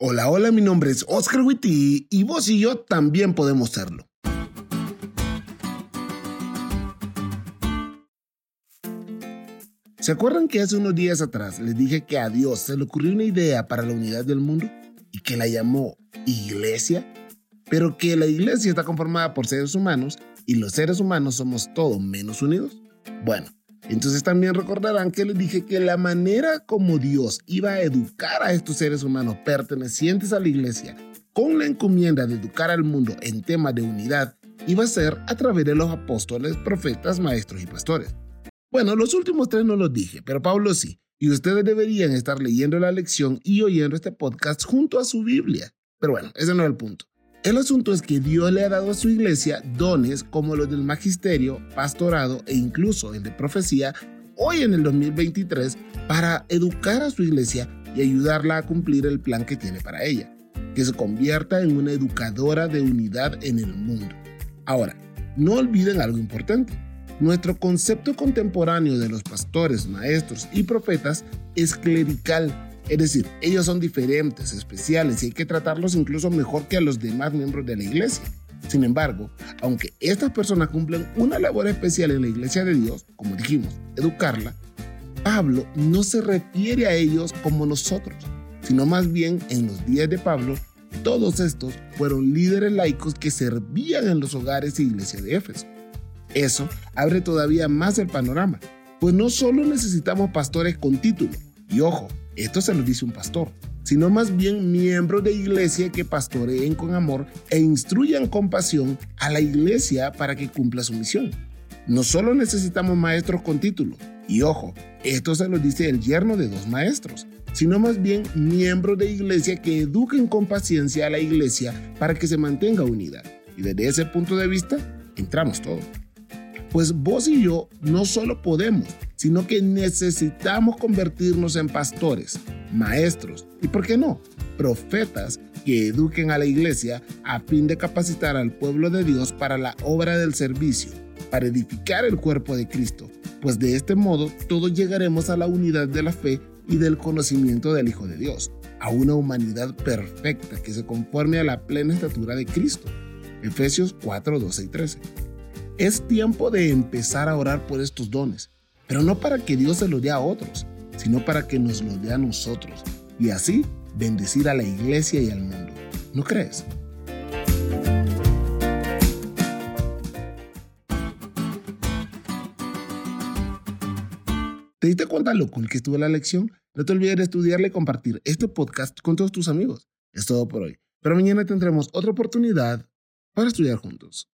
Hola, hola, mi nombre es Oscar Witty y vos y yo también podemos serlo. ¿Se acuerdan que hace unos días atrás les dije que a Dios se le ocurrió una idea para la unidad del mundo y que la llamó iglesia? Pero que la iglesia está conformada por seres humanos y los seres humanos somos todo menos unidos. Bueno, entonces también recordarán que les dije que la manera como Dios iba a educar a estos seres humanos pertenecientes a la iglesia con la encomienda de educar al mundo en temas de unidad iba a ser a través de los apóstoles, profetas, maestros y pastores. Bueno, los últimos tres no los dije, pero Pablo sí, y ustedes deberían estar leyendo la lección y oyendo este podcast junto a su Biblia. Pero bueno, ese no es el punto. El asunto es que Dios le ha dado a su iglesia dones como los del magisterio, pastorado e incluso el de profecía hoy en el 2023 para educar a su iglesia y ayudarla a cumplir el plan que tiene para ella, que se convierta en una educadora de unidad en el mundo. Ahora, no olviden algo importante. Nuestro concepto contemporáneo de los pastores, maestros y profetas es clerical es decir, ellos son diferentes, especiales y hay que tratarlos incluso mejor que a los demás miembros de la iglesia. Sin embargo, aunque estas personas cumplen una labor especial en la iglesia de Dios, como dijimos, educarla, Pablo no se refiere a ellos como nosotros, sino más bien en los días de Pablo, todos estos fueron líderes laicos que servían en los hogares e iglesias de Éfeso. Eso abre todavía más el panorama, pues no solo necesitamos pastores con título, y ojo, esto se lo dice un pastor, sino más bien miembros de iglesia que pastoreen con amor e instruyan con pasión a la iglesia para que cumpla su misión. No solo necesitamos maestros con título, y ojo, esto se lo dice el yerno de dos maestros, sino más bien miembros de iglesia que eduquen con paciencia a la iglesia para que se mantenga unida. Y desde ese punto de vista, entramos todos. Pues vos y yo no solo podemos, sino que necesitamos convertirnos en pastores, maestros y, ¿por qué no?, profetas que eduquen a la iglesia a fin de capacitar al pueblo de Dios para la obra del servicio, para edificar el cuerpo de Cristo, pues de este modo todos llegaremos a la unidad de la fe y del conocimiento del Hijo de Dios, a una humanidad perfecta que se conforme a la plena estatura de Cristo. Efesios 4, 12 y 13. Es tiempo de empezar a orar por estos dones, pero no para que Dios se los dé a otros, sino para que nos los dé a nosotros y así bendecir a la iglesia y al mundo. ¿No crees? ¿Te diste cuenta lo cool que estuvo la lección? No te olvides de estudiarle y compartir este podcast con todos tus amigos. Es todo por hoy, pero mañana tendremos otra oportunidad para estudiar juntos.